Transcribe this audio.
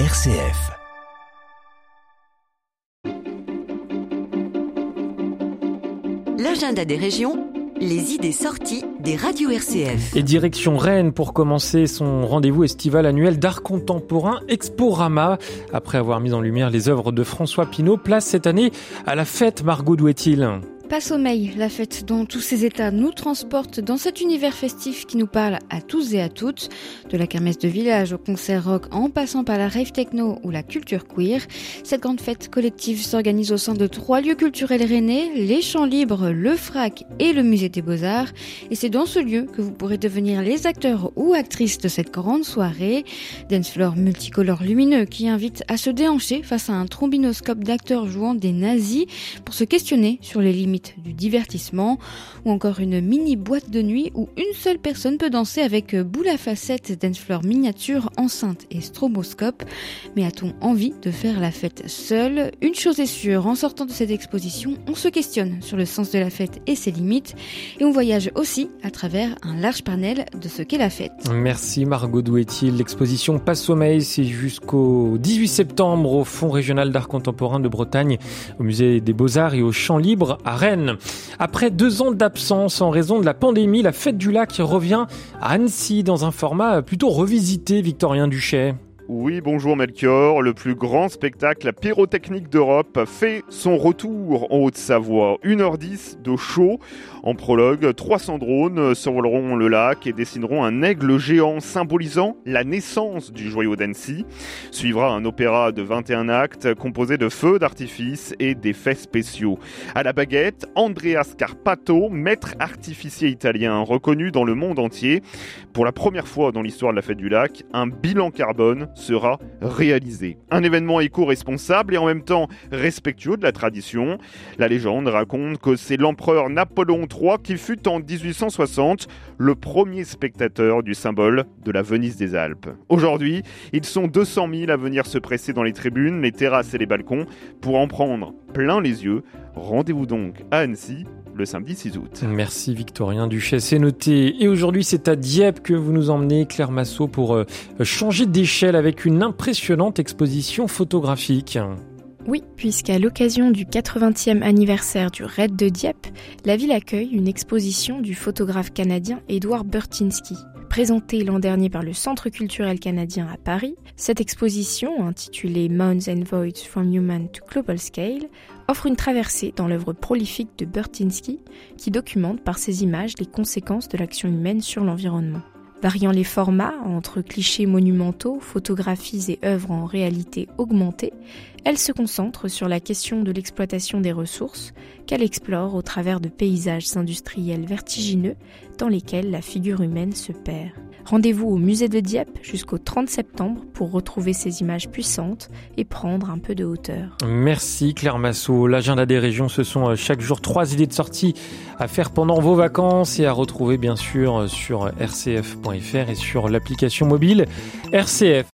RCF. L'agenda des régions, les idées sorties des radios RCF. Et direction Rennes pour commencer son rendez-vous estival annuel d'art contemporain Exporama. Après avoir mis en lumière les œuvres de François Pinault, place cette année à la fête Margot Douetil. Pas sommeil, la fête dont tous ces états nous transportent dans cet univers festif qui nous parle à tous et à toutes, de la kermesse de village au concert rock en passant par la rave techno ou la culture queer. Cette grande fête collective s'organise au sein de trois lieux culturels rennais, les Champs Libres, le FRAC et le Musée des Beaux-Arts. Et c'est dans ce lieu que vous pourrez devenir les acteurs ou actrices de cette grande soirée. Dance floor multicolore lumineux qui invite à se déhancher face à un trombinoscope d'acteurs jouant des nazis pour se questionner sur les limites du divertissement, ou encore une mini boîte de nuit où une seule personne peut danser avec boule à facettes, dancefloor miniature, enceinte et stroboscope. Mais a-t-on envie de faire la fête seule? Une chose est sûre, en sortant de cette exposition, on se questionne sur le sens de la fête et ses limites, et on voyage aussi à travers un large panel de ce qu'est la fête. Merci Margot Douetil. L'exposition Passe Sommeil, c'est jusqu'au 18 septembre au Fonds régional d'art contemporain de Bretagne, au musée des Beaux-Arts et au Champ Libre à Après deux ans d'absence en raison de la pandémie, la fête du lac revient à Annecy dans un format plutôt revisité, Victorien Duchet. Oui, bonjour Melchior. Le plus grand spectacle pyrotechnique d'Europe fait son retour en Haute-Savoie. 1h10 de show. En prologue, 300 drones survoleront le lac et dessineront un aigle géant symbolisant la naissance du joyau d'Annecy. Suivra un opéra de 21 actes composé de feux d'artifice et d'effets spéciaux. À la baguette, Andrea Scarpato, maître artificier italien reconnu dans le monde entier. Pour la première fois dans l'histoire de la fête du lac, un bilan carbone sera réalisé. Un événement éco-responsable et en même temps respectueux de la tradition. La légende raconte que c'est l'empereur Napoléon III qui fut en 1860 le premier spectateur du symbole de la Venise des Alpes. Aujourd'hui, ils sont 200 000 à venir se presser dans les tribunes, les terrasses et les balcons pour en prendre plein les yeux. Rendez-vous donc à Annecy le samedi 6 août. Merci Victorien Duchesne, c'est noté. Et aujourd'hui, c'est à Dieppe que vous nous emmenez, Claire Massot, pour euh, changer d'échelle avec une impressionnante exposition photographique. Oui, puisqu'à l'occasion du 80e anniversaire du Raid de Dieppe, la ville accueille une exposition du photographe canadien Edward Burtinsky. Présentée l'an dernier par le Centre culturel canadien à Paris, cette exposition, intitulée Mounds and Voids from Human to Global Scale, offre une traversée dans l'œuvre prolifique de Burtinsky qui documente par ses images les conséquences de l'action humaine sur l'environnement. Variant les formats entre clichés monumentaux, photographies et œuvres en réalité augmentée, elle se concentre sur la question de l'exploitation des ressources qu'elle explore au travers de paysages industriels vertigineux dans lesquels la figure humaine se perd. Rendez-vous au musée de Dieppe jusqu'au 30 septembre pour retrouver ces images puissantes et prendre un peu de hauteur. Merci Claire Massot. L'agenda des régions, ce sont euh, chaque jour trois idées de sortie à faire pendant vos vacances et à retrouver bien sûr sur rcf.fr et sur l'application mobile RCF.